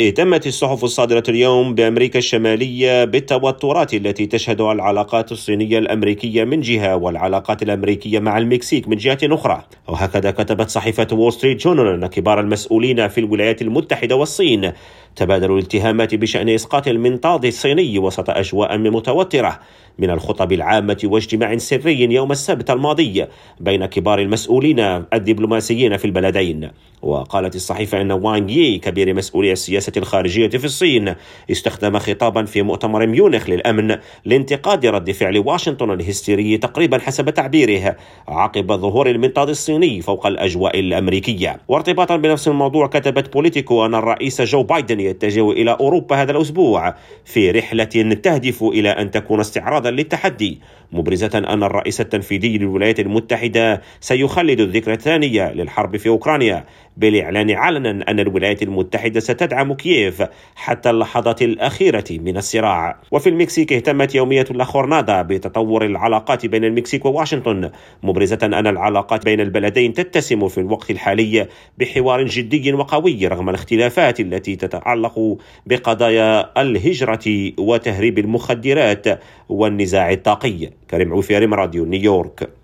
اهتمت الصحف الصادرة اليوم بأمريكا الشمالية بالتوترات التي تشهدها العلاقات الصينية الأمريكية من جهة والعلاقات الأمريكية مع المكسيك من جهة أخرى. وهكذا كتبت صحيفة وول ستريت جورنال أن كبار المسؤولين في الولايات المتحدة والصين تبادلوا الاتهامات بشأن إسقاط المنطاد الصيني وسط أجواء متوترة. من الخطب العامة واجتماع سري يوم السبت الماضي بين كبار المسؤولين الدبلوماسيين في البلدين. وقالت الصحيفة أن وانغ يي كبير مسؤولي السياسة الخارجية في الصين استخدم خطابا في مؤتمر ميونخ للأمن لانتقاد رد فعل واشنطن الهستيري تقريبا حسب تعبيره عقب ظهور المنطاد الصيني فوق الأجواء الأمريكية. وارتباطا بنفس الموضوع كتبت بوليتيكو أن الرئيس جو بايدن يتجه إلى أوروبا هذا الأسبوع في رحلة تهدف إلى أن تكون استعراضا للتحدي مبرزة أن الرئيس التنفيذي للولايات المتحدة سيخلد الذكرى الثانية للحرب في أوكرانيا بالإعلان علنا أن الولايات المتحدة ستدعم كييف حتى اللحظات الأخيرة من الصراع. وفي المكسيك اهتمت يومية لاخورنادا بتطور العلاقات بين المكسيك وواشنطن مبرزة أن العلاقات بين البلدين تتسم في الوقت الحالي بحوار جدي وقوي رغم الاختلافات التي تتعلق بقضايا الهجرة وتهريب المخدرات والنزاع الطاقي. كريم عوفيري راديو نيويورك.